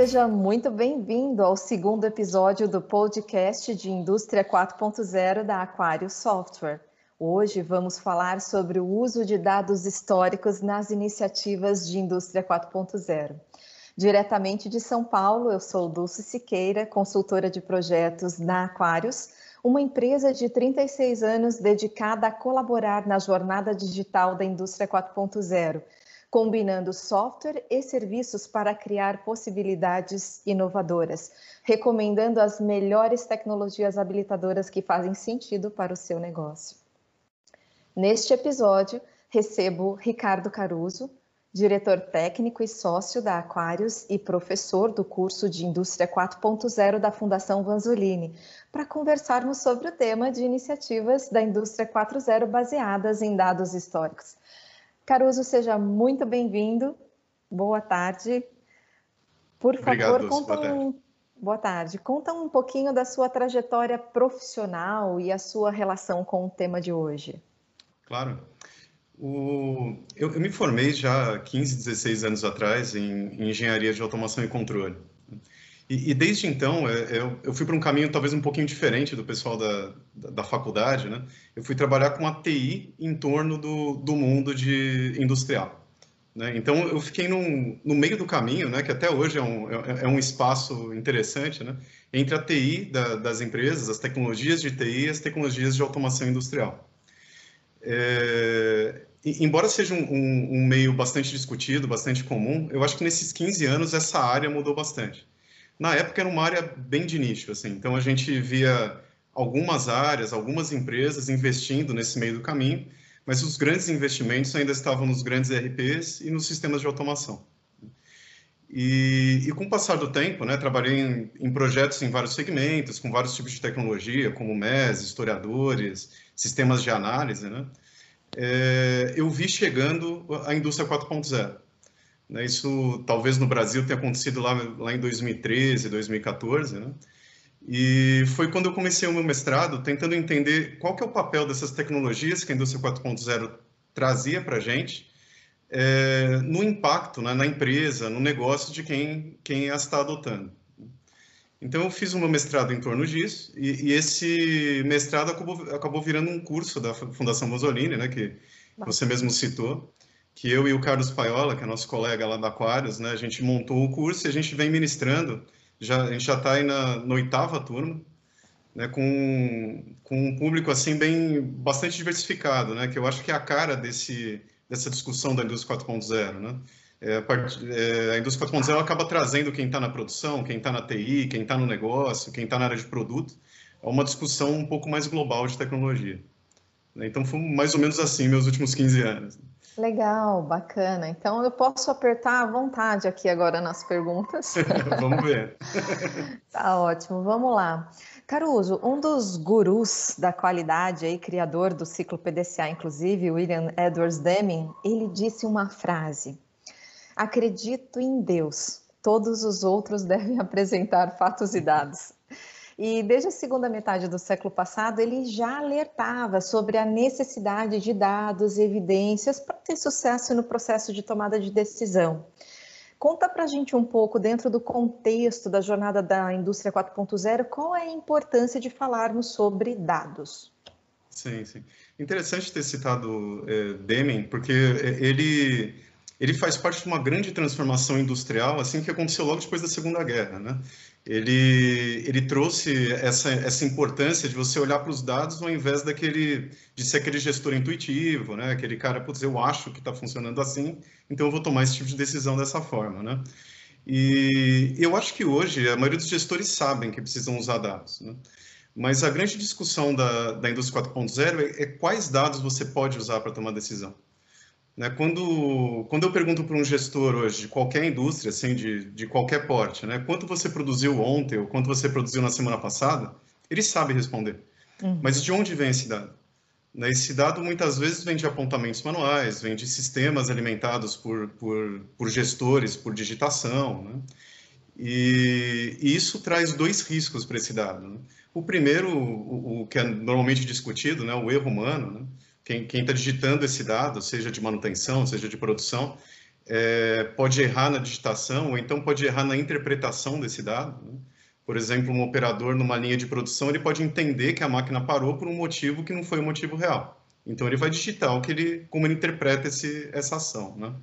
Seja muito bem-vindo ao segundo episódio do podcast de Indústria 4.0 da Aquário Software. Hoje vamos falar sobre o uso de dados históricos nas iniciativas de Indústria 4.0. Diretamente de São Paulo, eu sou Dulce Siqueira, consultora de projetos na Aquários, uma empresa de 36 anos dedicada a colaborar na jornada digital da indústria 4.0, combinando software e serviços para criar possibilidades inovadoras, recomendando as melhores tecnologias habilitadoras que fazem sentido para o seu negócio. Neste episódio, recebo Ricardo Caruso, diretor técnico e sócio da Aquários e professor do curso de Indústria 4.0 da Fundação Vanzolini, para conversarmos sobre o tema de iniciativas da Indústria 4.0 baseadas em dados históricos. Caruso, seja muito bem-vindo. Boa tarde. Por favor, conta boa um... Boa tarde. Conta um pouquinho da sua trajetória profissional e a sua relação com o tema de hoje. Claro. O... Eu, eu, me formei já 15, 16 anos atrás em, em engenharia de automação e controle. E, e desde então, é, eu, eu fui para um caminho talvez um pouquinho diferente do pessoal da, da, da, faculdade, né? Eu fui trabalhar com a TI em torno do, do mundo de industrial. Né? Então, eu fiquei num, no meio do caminho, né? Que até hoje é um, é, é um espaço interessante, né? Entre a TI da, das empresas, as tecnologias de TI e as tecnologias de automação industrial. É, embora seja um, um, um, meio bastante discutido, bastante comum, eu acho que nesses 15 anos essa área mudou bastante. Na época era uma área bem de nicho, assim, então a gente via algumas áreas, algumas empresas investindo nesse meio do caminho, mas os grandes investimentos ainda estavam nos grandes ERPs e nos sistemas de automação. E, e com o passar do tempo, né, trabalhei em, em, projetos em vários segmentos, com vários tipos de tecnologia, como MES, historiadores, sistemas de análise, né, é, eu vi chegando a indústria 4.0. Né, isso talvez no Brasil tenha acontecido lá, lá em 2013, 2014, né? E foi quando eu comecei o meu mestrado, tentando entender qual que é o papel dessas tecnologias que a indústria 4.0 trazia para a gente é, no impacto né, na empresa, no negócio de quem, quem as está adotando. Então, eu fiz um mestrado em torno disso, e, e, esse mestrado acabou, acabou virando um curso da Fundação Mussolini, né, que você mesmo citou, que eu e o Carlos Paiola, que é nosso colega lá da Aquários, né, a gente montou o curso e a gente vem ministrando, já, a gente já está aí na, na, oitava turma, né, com, com um público assim bem bastante diversificado, né, que eu acho que é a cara desse, dessa discussão da indústria 4.0, né, é, a, part... é, a indústria 4.0 acaba trazendo quem está na produção, quem está na TI, quem está no negócio, quem está na área de produto, a uma discussão um pouco mais global de tecnologia. Né? Então, foi mais ou menos assim meus últimos 15 anos. Legal, bacana. Então, eu posso apertar à vontade aqui agora nas perguntas. Vamos ver. tá ótimo, vamos lá. Caruso, um dos gurus da qualidade, aí, criador do ciclo PDCA, inclusive, William Edwards Deming, ele disse uma frase Acredito em Deus. Todos os outros devem apresentar fatos e dados. E desde a segunda metade do século passado, ele já alertava sobre a necessidade de dados e evidências para ter sucesso no processo de tomada de decisão. Conta para a gente um pouco, dentro do contexto da jornada da indústria 4.0, qual é a importância de falarmos sobre dados? Sim, sim. Interessante ter citado é, Deming, porque eh, ele ele faz parte de uma grande transformação industrial, assim que aconteceu logo depois da Segunda Guerra, né? Ele, ele trouxe essa, essa importância de você olhar para os dados ao invés daquele de ser aquele gestor intuitivo, né? Aquele cara, putz, eu acho que está funcionando assim, então eu vou tomar esse tipo de decisão dessa forma, né? E eu acho que hoje a maioria dos gestores sabem que precisam usar dados, né? Mas a grande discussão da, da indústria 4.0 é, é quais dados você pode usar para tomar decisão. Né? Quando, quando eu pergunto para um gestor hoje de qualquer indústria, assim, de, de qualquer porte, né? quanto você produziu ontem ou quanto você produziu na semana passada, ele sabe responder. Uhum. Mas de onde vem esse dado? Né? Esse dado muitas vezes vem de apontamentos manuais, vem de sistemas alimentados por, por, por gestores, por digitação. Né? E, e, isso traz dois riscos para esse dado. Né? O primeiro, o, o, que é normalmente discutido, né? o erro humano. Né? Quem está digitando esse dado, seja de manutenção, seja de produção, é, pode errar na digitação, ou então pode errar na interpretação desse dado. Né? Por exemplo, um operador numa linha de produção, ele pode entender que a máquina parou por um motivo que não foi o motivo real. Então, ele vai digitar o que ele, como ele interpreta esse, essa ação. Né?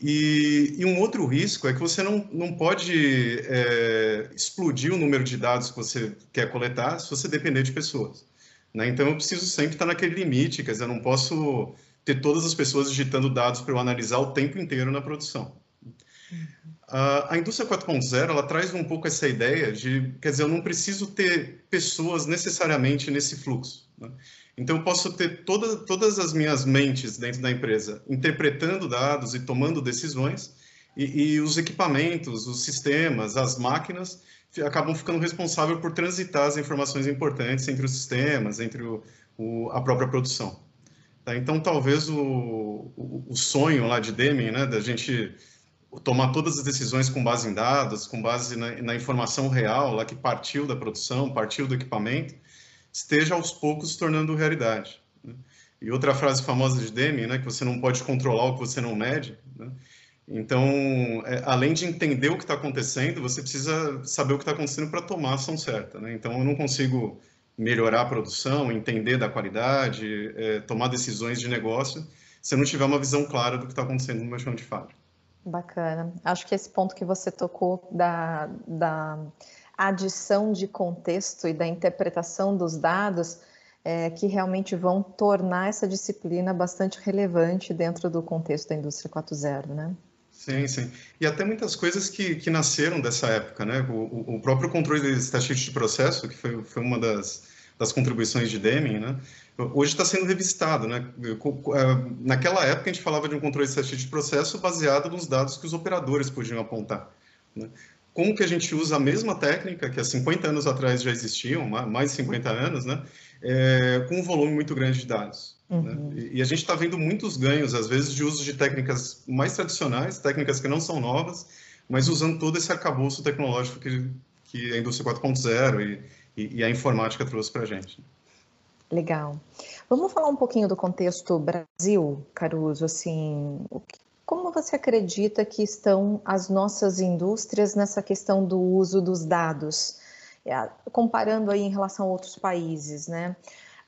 E, e, um outro risco é que você não, não pode é, explodir o número de dados que você quer coletar se você depender de pessoas. Né? Então, eu preciso sempre estar naquele limite, quer dizer, eu não posso ter todas as pessoas digitando dados para eu analisar o tempo inteiro na produção. Uh, a indústria 4.0 ela traz um pouco essa ideia de, quer dizer, eu não preciso ter pessoas necessariamente nesse fluxo. Né? Então, eu posso ter toda, todas as minhas mentes dentro da empresa interpretando dados e tomando decisões, e, e os equipamentos, os sistemas, as máquinas acabam ficando responsáveis por transitar as informações importantes entre os sistemas, entre o, o, a própria produção. Tá? Então, talvez o, o, sonho lá de Deming, né, da gente tomar todas as decisões com base em dados, com base na, na, informação real, lá que partiu da produção, partiu do equipamento, esteja aos poucos se tornando realidade. Né? E outra frase famosa de Deming, né, que você não pode controlar o que você não mede. Né? Então, é, além de entender o que está acontecendo, você precisa saber o que está acontecendo para tomar a ação certa. Né? Então, eu não consigo melhorar a produção, entender da qualidade, é, tomar decisões de negócio, se não tiver uma visão clara do que está acontecendo no meu chão de fábrica. Bacana. Acho que esse ponto que você tocou da, da adição de contexto e da interpretação dos dados é, que realmente vão tornar essa disciplina bastante relevante dentro do contexto da indústria 4.0, né? Sim, sim. E até muitas coisas que, que nasceram dessa época, né? O, o próprio controle de estatística de processo, que foi, foi uma das, das contribuições de Deming, né? Hoje está sendo revistado, né? É, naquela época a gente falava de um controle de estatística de processo baseado nos dados que os operadores podiam apontar. Né? Como que a gente usa a mesma técnica que há 50 anos atrás já existiam, mais de 50 anos, né? É, com um volume muito grande de dados. Né? Uhum. Né? E, a gente está vendo muitos ganhos, às vezes, de uso de técnicas mais tradicionais, técnicas que não são novas, mas usando todo esse arcabouço tecnológico que, que a indústria 4.0 e, e, e, a informática trouxe para a gente. Legal. Vamos falar um pouquinho do contexto Brasil, Caruso. Assim, como você acredita que estão as nossas indústrias nessa questão do uso dos dados? É, comparando aí em relação a outros países, né?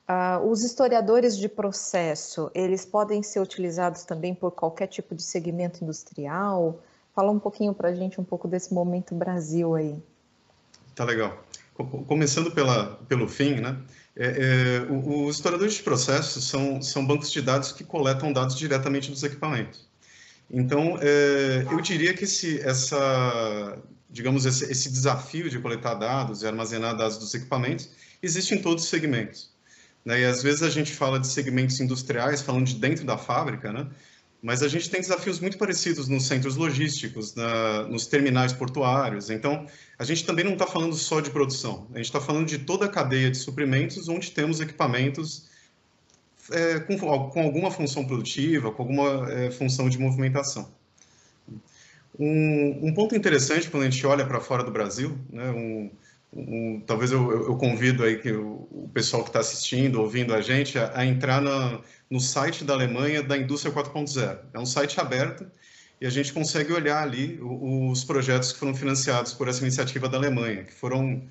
Uh, os historiadores de processo, eles podem ser utilizados também por qualquer tipo de segmento industrial? Fala um pouquinho para a gente um pouco desse momento Brasil aí. Tá legal. Começando pela, pelo fim, né? É, é, os historiadores de processos são, são bancos de dados que coletam dados diretamente dos equipamentos. Então, é, eu diria que esse, essa, digamos, esse, esse desafio de coletar dados e armazenar dados dos equipamentos existe em todos os segmentos. Né? E às vezes a gente fala de segmentos industriais, falando de dentro da fábrica, né? mas a gente tem desafios muito parecidos nos centros logísticos, na, nos terminais portuários. Então, a gente também não está falando só de produção, a gente está falando de toda a cadeia de suprimentos, onde temos equipamentos é, com, com, alguma função produtiva, com alguma é, função de movimentação. Um, um, ponto interessante quando a gente olha para fora do Brasil, né, um, um, talvez eu, eu, convido aí que o, o pessoal que está assistindo, ouvindo a gente, a, a entrar na, no site da Alemanha da Indústria 4.0. É um site aberto e a gente consegue olhar ali os projetos que foram financiados por essa iniciativa da Alemanha, que foram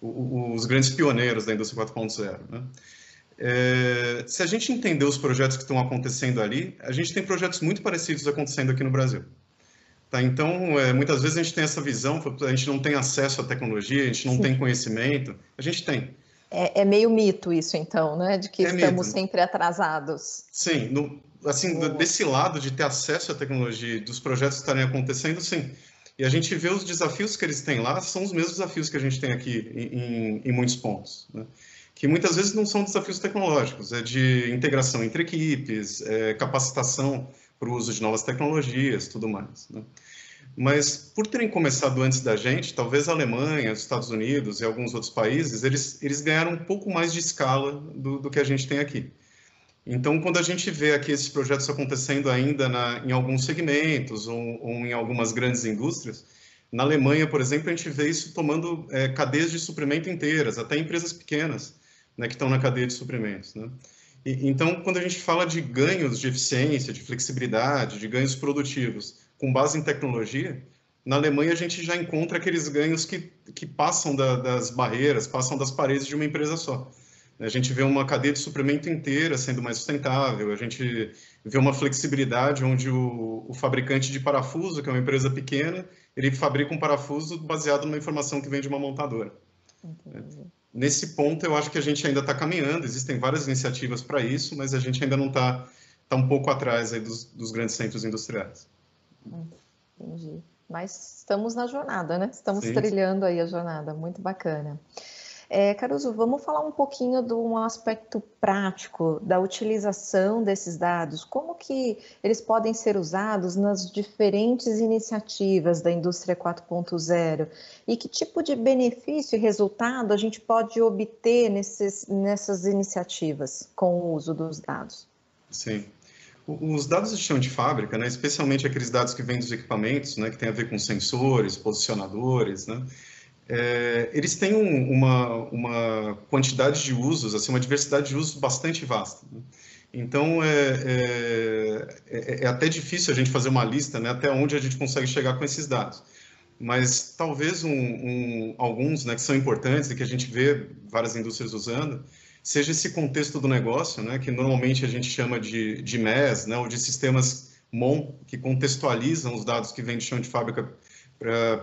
os grandes pioneiros da Indústria 4.0. Né? É, se a gente entender os projetos que estão acontecendo ali, a gente tem projetos muito parecidos acontecendo aqui no Brasil. Tá, então, é, muitas vezes a gente tem essa visão, a gente não tem acesso à tecnologia, a gente não Sim. tem conhecimento, a gente tem. É, é, meio mito isso, então, né? De que é estamos mito. sempre atrasados. Sim, no, assim, oh. desse lado de ter acesso à tecnologia, dos projetos estarem acontecendo, sim. E a gente vê os desafios que eles têm lá, são os mesmos desafios que a gente tem aqui em, em, em muitos pontos. Né? Que muitas vezes não são desafios tecnológicos, é de integração entre equipes, é capacitação para o uso de novas tecnologias, tudo mais. Né? Mas por terem começado antes da gente, talvez a Alemanha, os Estados Unidos e alguns outros países, eles, eles ganharam um pouco mais de escala do, do que a gente tem aqui. Então, quando a gente vê aqui esses projetos acontecendo ainda na, em alguns segmentos ou, ou, em algumas grandes indústrias, na Alemanha, por exemplo, a gente vê isso tomando é, cadeias de suprimento inteiras, até empresas pequenas, né, que estão na cadeia de suprimentos. Né? Então, quando a gente fala de ganhos de eficiência, de flexibilidade, de ganhos produtivos com base em tecnologia, na Alemanha a gente já encontra aqueles ganhos que, que passam da, das barreiras, passam das paredes de uma empresa só. A gente vê uma cadeia de suprimento inteira sendo mais sustentável, a gente vê uma flexibilidade onde o, o fabricante de parafuso, que é uma empresa pequena, ele fabrica um parafuso baseado numa informação que vem de uma montadora. Entendi. Nesse ponto, eu acho que a gente ainda está caminhando, existem várias iniciativas para isso, mas a gente ainda não está tá um pouco atrás aí dos, dos grandes centros industriais. Entendi. Mas estamos na jornada, né? Estamos Sim. trilhando aí a jornada, muito bacana. É, Caruso, vamos falar um pouquinho de um aspecto prático da utilização desses dados. Como que eles podem ser usados nas diferentes iniciativas da indústria 4.0 e que tipo de benefício e resultado a gente pode obter nesses, nessas iniciativas com o uso dos dados? Sim. Os dados de chão de fábrica, né, especialmente aqueles dados que vêm dos equipamentos, né, que tem a ver com sensores, posicionadores, né, é, eles têm um, uma, uma quantidade de usos, assim, uma diversidade de usos bastante vasta. Né? Então, é, é, é, é, até difícil a gente fazer uma lista, né, até onde a gente consegue chegar com esses dados. Mas talvez um, um, alguns né, que são importantes e que a gente vê várias indústrias usando, seja esse contexto do negócio, né, que normalmente a gente chama de, de MES, né, ou de sistemas MON, que contextualizam os dados que vêm de chão de fábrica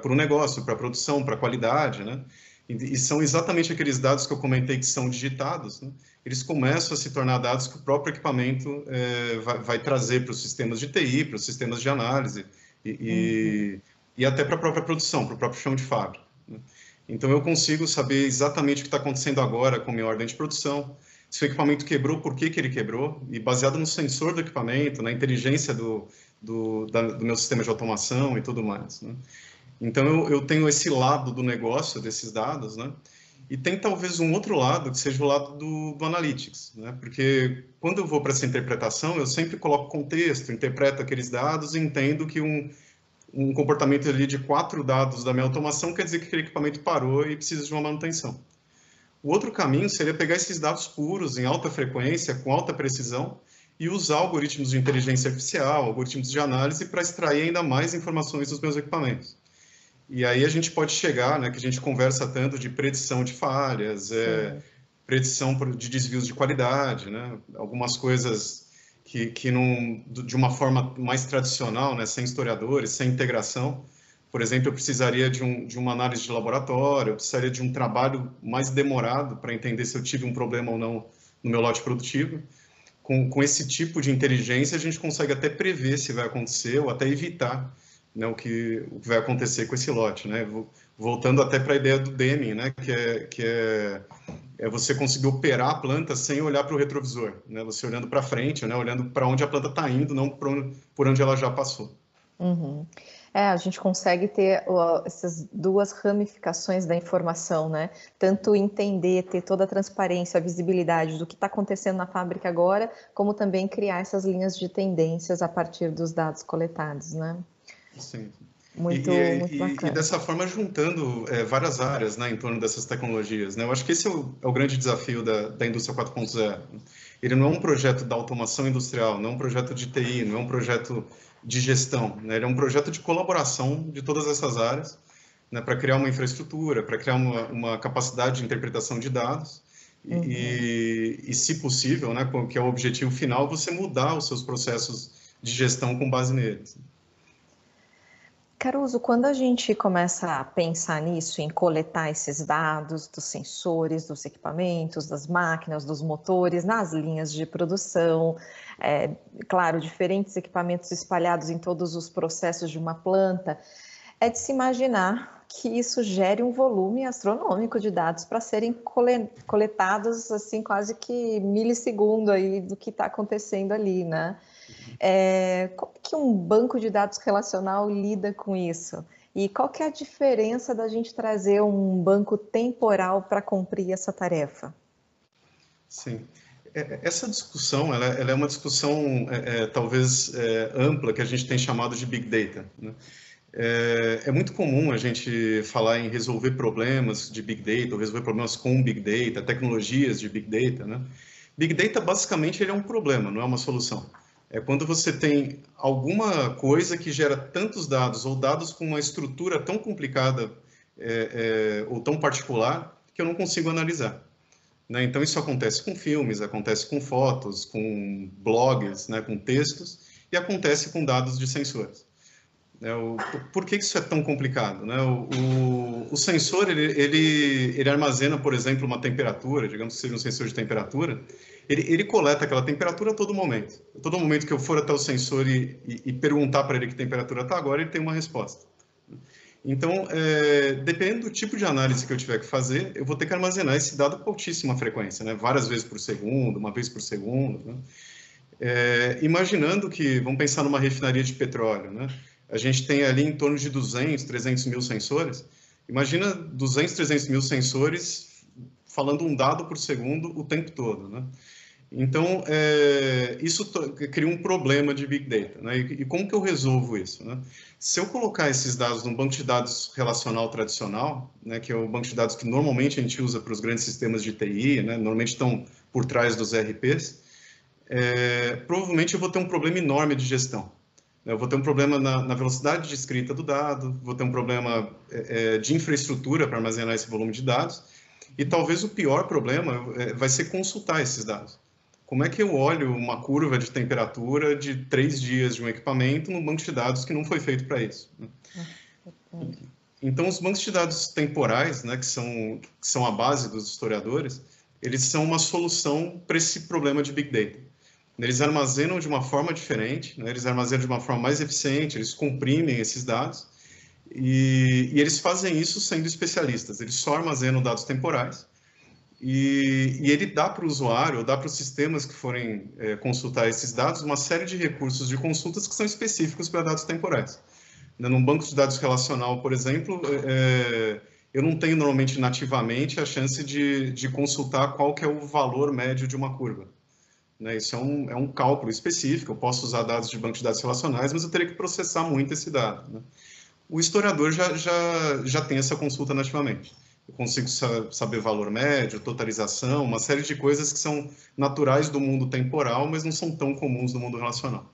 para o negócio, para a produção, para a qualidade, né? E, e, são exatamente aqueles dados que eu comentei que são digitados, né? eles começam a se tornar dados que o próprio equipamento é, vai, vai, trazer para os sistemas de TI, para os sistemas de análise e, uhum. e, até para a própria produção, para o próprio chão de fábrica. Né? Então eu consigo saber exatamente o que está acontecendo agora com a minha ordem de produção, se o equipamento quebrou, por que, que ele quebrou, e baseado no sensor do equipamento, na inteligência do, do, da, do meu sistema de automação e tudo mais. Né? Então, eu, eu, tenho esse lado do negócio, desses dados, né? E tem talvez um outro lado, que seja o lado do, do Analytics, né? Porque quando eu vou para essa interpretação, eu sempre coloco contexto, interpreto aqueles dados e entendo que um, um comportamento ali de quatro dados da minha automação quer dizer que aquele equipamento parou e precisa de uma manutenção. O outro caminho seria pegar esses dados puros, em alta frequência, com alta precisão, e usar algoritmos de inteligência artificial, algoritmos de análise para extrair ainda mais informações dos meus equipamentos. E aí a gente pode chegar, né, que a gente conversa tanto de predição de falhas, é, predição de desvios de qualidade, né, algumas coisas que, que não, de uma forma mais tradicional, né, sem historiadores, sem integração. Por exemplo, eu precisaria de, um, de uma análise de laboratório, eu precisaria de um trabalho mais demorado para entender se eu tive um problema ou não no meu lote produtivo. Com, com esse tipo de inteligência, a gente consegue até prever se vai acontecer ou até evitar né, o, que, o que vai acontecer com esse lote, né? Voltando até para a ideia do Deming, né, que é, que é, é você conseguir operar a planta sem olhar para o retrovisor, né? Você olhando para frente, né, olhando para onde a planta está indo, não por onde, ela já passou. Uhum. É, a gente consegue ter uh, essas duas ramificações da informação, né? Tanto entender, ter toda a transparência, a visibilidade do que está acontecendo na fábrica agora, como também criar essas linhas de tendências a partir dos dados coletados, né? Sim. Muito, e, muito e, e, dessa forma juntando é, várias áreas né, em torno dessas tecnologias. Né? Eu acho que esse é o, é o grande desafio da, da indústria 4.0. Ele não é um projeto da automação industrial, não é um projeto de TI, não é um projeto de gestão. Né? Ele é um projeto de colaboração de todas essas áreas né, para criar uma infraestrutura, para criar uma, uma, capacidade de interpretação de dados uhum. e, e, se possível, né, que é o objetivo final, você mudar os seus processos de gestão com base neles. Caruso, quando a gente começa a pensar nisso, em coletar esses dados dos sensores, dos equipamentos, das máquinas, dos motores, nas linhas de produção, é, claro, diferentes equipamentos espalhados em todos os processos de uma planta, é de se imaginar que isso gere um volume astronômico de dados para serem coletados assim quase que milissegundo aí do que está acontecendo ali, né? É, como que um banco de dados relacional lida com isso? E qual que é a diferença da gente trazer um banco temporal para cumprir essa tarefa? Sim. É, é, essa discussão, ela, ela é uma discussão é, é, talvez é, ampla que a gente tem chamado de Big Data. Né? É, é, muito comum a gente falar em resolver problemas de Big Data, ou resolver problemas com Big Data, tecnologias de Big Data, né? Big Data, basicamente, ele é um problema, não é uma solução. É quando você tem alguma coisa que gera tantos dados, ou dados com uma estrutura tão complicada é, é, ou tão particular, que eu não consigo analisar. Né? Então, isso acontece com filmes, acontece com fotos, com blogs, né? com textos, e acontece com dados de sensores. É, o, por que isso é tão complicado? Né? O, o, o, sensor, ele, ele, ele armazena, por exemplo, uma temperatura, digamos que seja um sensor de temperatura, ele, ele coleta aquela temperatura a todo momento. A todo momento que eu for até o sensor e, e, e perguntar para ele que temperatura está agora, ele tem uma resposta. Então, é, dependendo do tipo de análise que eu tiver que fazer, eu vou ter que armazenar esse dado com altíssima frequência, né? várias vezes por segundo, uma vez por segundo. Né? É, imaginando que, vamos pensar numa refinaria de petróleo, né? a gente tem ali em torno de 200, 300 mil sensores. Imagina 200, 300 mil sensores falando um dado por segundo o tempo todo. Né? Então, é, isso cria um problema de Big Data. Né? E, e, como que eu resolvo isso? Né? Se eu colocar esses dados num banco de dados relacional tradicional, né, que é o banco de dados que normalmente a gente usa para os grandes sistemas de TI, né, normalmente estão por trás dos RPs, é, provavelmente eu vou ter um problema enorme de gestão. Eu vou ter um problema na, na velocidade de escrita do dado, vou ter um problema é, é, de infraestrutura para armazenar esse volume de dados, e talvez o pior problema é, vai ser consultar esses dados. Como é que eu olho uma curva de temperatura de três dias de um equipamento num banco de dados que não foi feito para isso? Né? Então, os bancos de dados temporais, né, que, são, que são a base dos historiadores, eles são uma solução para esse problema de Big Data. Eles armazenam de uma forma diferente, né? eles armazenam de uma forma mais eficiente, eles comprimem esses dados e, e eles fazem isso sendo especialistas. Eles só armazenam dados temporais e, e ele dá para o usuário, dá para os sistemas que forem é, consultar esses dados, uma série de recursos de consultas que são específicos para dados temporais. Né? Num banco de dados relacional, por exemplo, é, eu não tenho normalmente nativamente a chance de, de consultar qual que é o valor médio de uma curva. Né? Isso é um, é um cálculo específico, eu posso usar dados de banco de dados relacionais, mas eu teria que processar muito esse dado. Né? O historiador já, já, já tem essa consulta nativamente. Eu consigo saber valor médio, totalização, uma série de coisas que são naturais do mundo temporal, mas não são tão comuns do mundo relacional.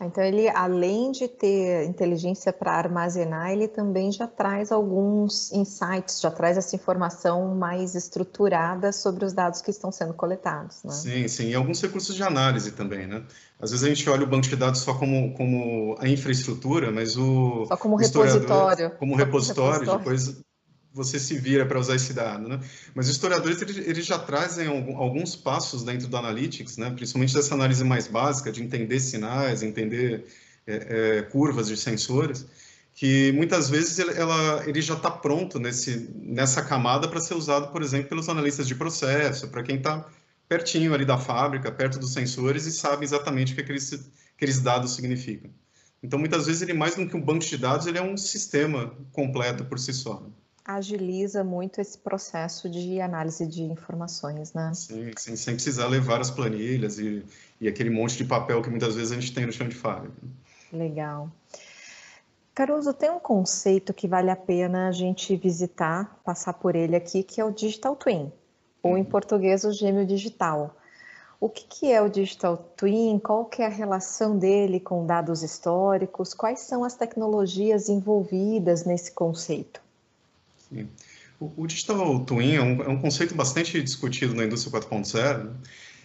Então, ele, além de ter inteligência para armazenar, ele também já traz alguns insights, já traz essa informação mais estruturada sobre os dados que estão sendo coletados. Né? Sim, sim, e alguns recursos de análise também, né? Às vezes a gente olha o banco de dados só como, como a infraestrutura, mas o. Só como repositório. Como repositório, repositório, depois você se vira para usar esse dado, né? Mas os historiadores eles, eles, já trazem alguns passos dentro do analytics, né? Principalmente dessa análise mais básica de entender sinais, entender é, é, curvas de sensores, que muitas vezes ela, ele já está pronto nesse, nessa camada para ser usado, por exemplo, pelos analistas de processo, para quem está pertinho ali da fábrica, perto dos sensores e sabe exatamente o que aqueles, aqueles dados significam. Então, muitas vezes ele mais do que um banco de dados, ele é um sistema completo por si só. Né? Agiliza muito esse processo de análise de informações, né? Sim, sim sem precisar levar as planilhas e, e aquele monte de papel que muitas vezes a gente tem no chão de fábrica. Legal. Caruso, tem um conceito que vale a pena a gente visitar, passar por ele aqui, que é o Digital Twin, ou em uhum. português o gêmeo digital. O que, que é o Digital Twin? Qual que é a relação dele com dados históricos? Quais são as tecnologias envolvidas nesse conceito? Sim. O, o Digital Twin é um, é um, conceito bastante discutido na indústria 4.0, né?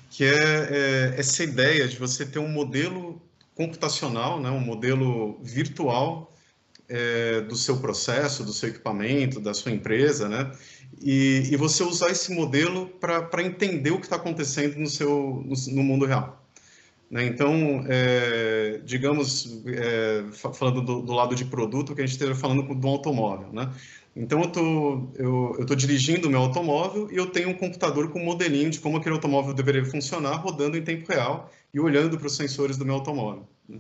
que é, é, essa ideia de você ter um modelo computacional, né? um modelo virtual é, do seu processo, do seu equipamento, da sua empresa, né? E, e você usar esse modelo para entender o que está acontecendo no, seu, no, no mundo real. Né? Então, é, digamos, é, falando do, do, lado de produto, que a gente esteja falando do automóvel. Né? Então, eu tô, estou eu, tô dirigindo o meu automóvel e eu tenho um computador com um modelinho de como aquele automóvel deveria funcionar, rodando em tempo real e olhando para os sensores do meu automóvel. Né?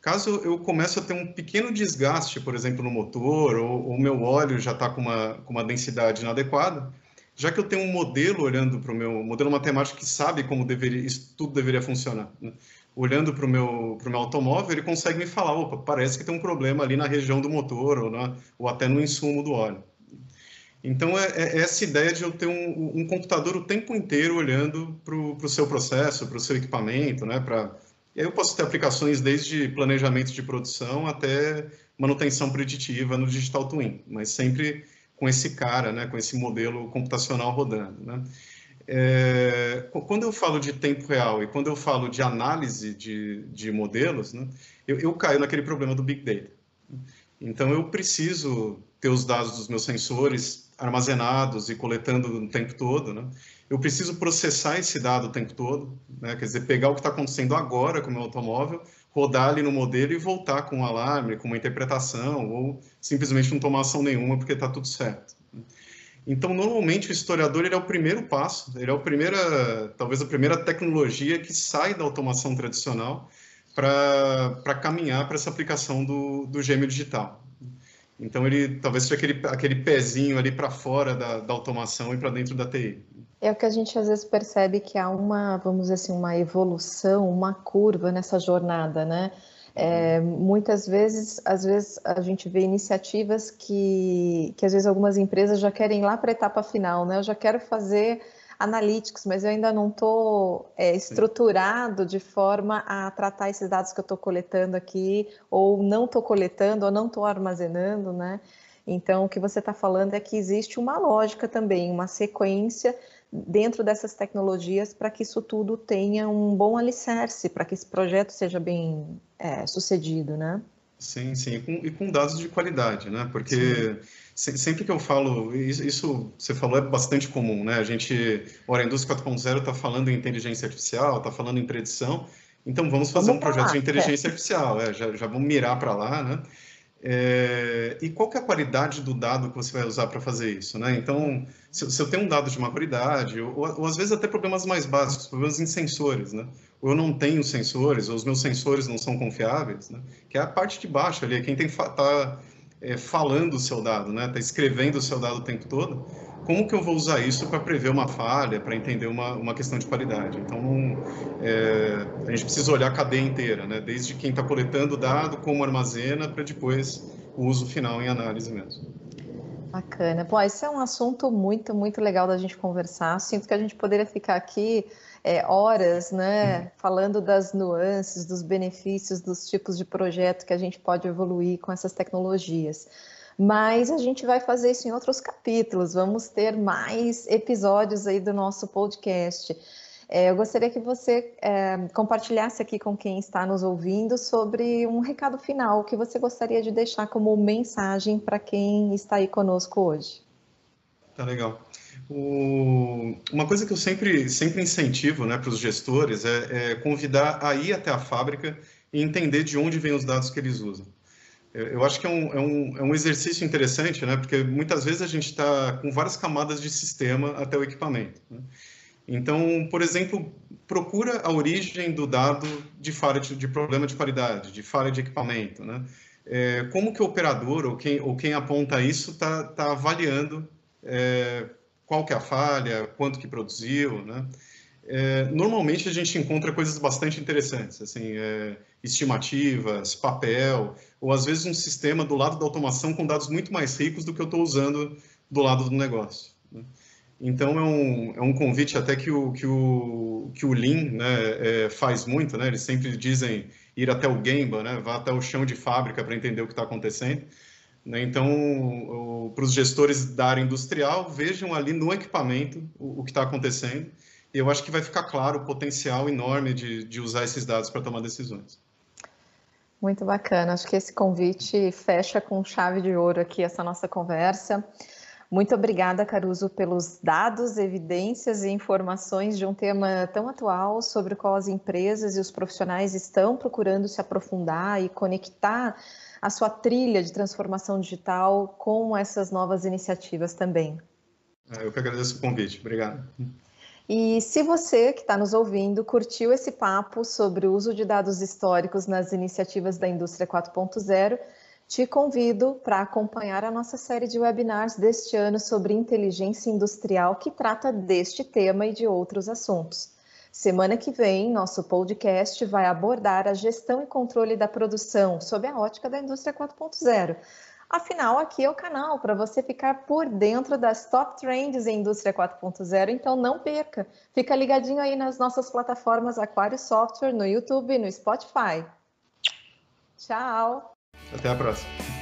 Caso eu comece a ter um pequeno desgaste, por exemplo, no motor, ou o meu óleo já está com uma, com uma densidade inadequada, já que eu tenho um modelo olhando para o meu modelo matemático que sabe como deveria, isso tudo deveria funcionar, né? Olhando para o meu, meu automóvel, ele consegue me falar, opa, parece que tem um problema ali na região do motor ou, na, ou até no insumo do óleo. Então, é, é, essa ideia de eu ter um, um computador o tempo inteiro olhando para o seu processo, para o seu equipamento, né? Pra, e aí eu posso ter aplicações desde planejamento de produção até manutenção preditiva no Digital Twin, mas sempre com esse cara, né? Com esse modelo computacional rodando, né? É, quando eu falo de tempo real e quando eu falo de análise de, de modelos, né, eu, eu, caio naquele problema do Big Data. Então, eu preciso ter os dados dos meus sensores armazenados e coletando o tempo todo. Né? Eu preciso processar esse dado o tempo todo, né? quer dizer, pegar o que está acontecendo agora com o meu automóvel, rodar ali no modelo e voltar com um alarme, com uma interpretação, ou simplesmente não tomar ação nenhuma porque está tudo certo. Então, normalmente, o historiador ele é o primeiro passo, ele é a primeira, talvez a primeira tecnologia que sai da automação tradicional para caminhar para essa aplicação do, do gêmeo digital. Então, ele talvez seja aquele, aquele pezinho ali para fora da, da automação e para dentro da TI. É o que a gente às vezes percebe que há uma, vamos dizer assim, uma evolução, uma curva nessa jornada, né? É, muitas vezes, às vezes a gente vê iniciativas que, que às vezes algumas empresas já querem ir lá para a etapa final, né? Eu já quero fazer analytics, mas eu ainda não estou é, estruturado de forma a tratar esses dados que eu estou coletando aqui, ou não estou coletando, ou não estou armazenando, né? Então, o que você está falando é que existe uma lógica também, uma sequência dentro dessas tecnologias para que isso tudo tenha um bom alicerce, para que esse projeto seja bem é, sucedido, né? Sim, sim, e com, e com, dados de qualidade, né? Porque se, sempre que eu falo, isso, isso, você falou é bastante comum, né? A gente, ora, a indústria 4.0 está falando em inteligência artificial, está falando em predição, então vamos fazer vamos um projeto lá, de inteligência é. artificial, é, já, já vamos mirar para lá, né? É, e qual que é a qualidade do dado que você vai usar para fazer isso, né? Então, se, se, eu tenho um dado de má qualidade, ou, ou, às vezes até problemas mais básicos, problemas em sensores, né? Ou eu não tenho sensores, ou os meus sensores não são confiáveis, né? Que é a parte de baixo ali, é quem tem tá é, falando o seu dado, né? Tá escrevendo o seu dado o tempo todo como que eu vou usar isso para prever uma falha, para entender uma, uma questão de qualidade? Então, é, a gente precisa olhar a cadeia inteira, né? desde quem está coletando o dado, como armazena, para depois o uso final em análise mesmo. Bacana. Bom, esse é um assunto muito, muito legal da gente conversar. Sinto que a gente poderia ficar aqui é, horas, né, falando das nuances, dos benefícios, dos tipos de projeto que a gente pode evoluir com essas tecnologias mas a gente vai fazer isso em outros capítulos, vamos ter mais episódios aí do nosso podcast. É, eu gostaria que você é, compartilhasse aqui com quem está nos ouvindo sobre um recado final que você gostaria de deixar como mensagem para quem está aí conosco hoje. Tá legal. O... Uma coisa que eu sempre, sempre incentivo né, para os gestores é, é convidar a ir até a fábrica e entender de onde vêm os dados que eles usam. Eu acho que é um, é um, é um exercício interessante, né? Porque muitas vezes a gente está com várias camadas de sistema até o equipamento. Né? Então, por exemplo, procura a origem do dado de falha de, de problema de qualidade, de falha de equipamento, né? É, como que o operador ou quem, ou quem aponta isso está tá avaliando é, qual que é a falha, quanto que produziu, né? É, normalmente a gente encontra coisas bastante interessantes, assim, é, estimativas, papel, ou às vezes um sistema do lado da automação com dados muito mais ricos do que eu estou usando do lado do negócio. Né? Então é um, é um convite até que o, que o, que o Lean né, é, faz muito, né? eles sempre dizem ir até o Gemba, né? vá até o chão de fábrica para entender o que está acontecendo. Né? Então, para os gestores da área industrial, vejam ali no equipamento o, o que está acontecendo e eu acho que vai ficar claro o potencial enorme de, de usar esses dados para tomar decisões. Muito bacana. Acho que esse convite fecha com chave de ouro aqui essa nossa conversa. Muito obrigada, Caruso, pelos dados, evidências e informações de um tema tão atual sobre o qual as empresas e os profissionais estão procurando se aprofundar e conectar a sua trilha de transformação digital com essas novas iniciativas também. É, eu que agradeço o convite. Obrigado. E se você que está nos ouvindo curtiu esse papo sobre o uso de dados históricos nas iniciativas da indústria 4.0, te convido para acompanhar a nossa série de webinars deste ano sobre inteligência industrial, que trata deste tema e de outros assuntos. Semana que vem, nosso podcast vai abordar a gestão e controle da produção sob a ótica da indústria 4.0 Afinal, aqui é o canal para você ficar por dentro das top trends em indústria 4.0, então não perca. Fica ligadinho aí nas nossas plataformas Aquário Software, no YouTube e no Spotify. Tchau. Até a próxima.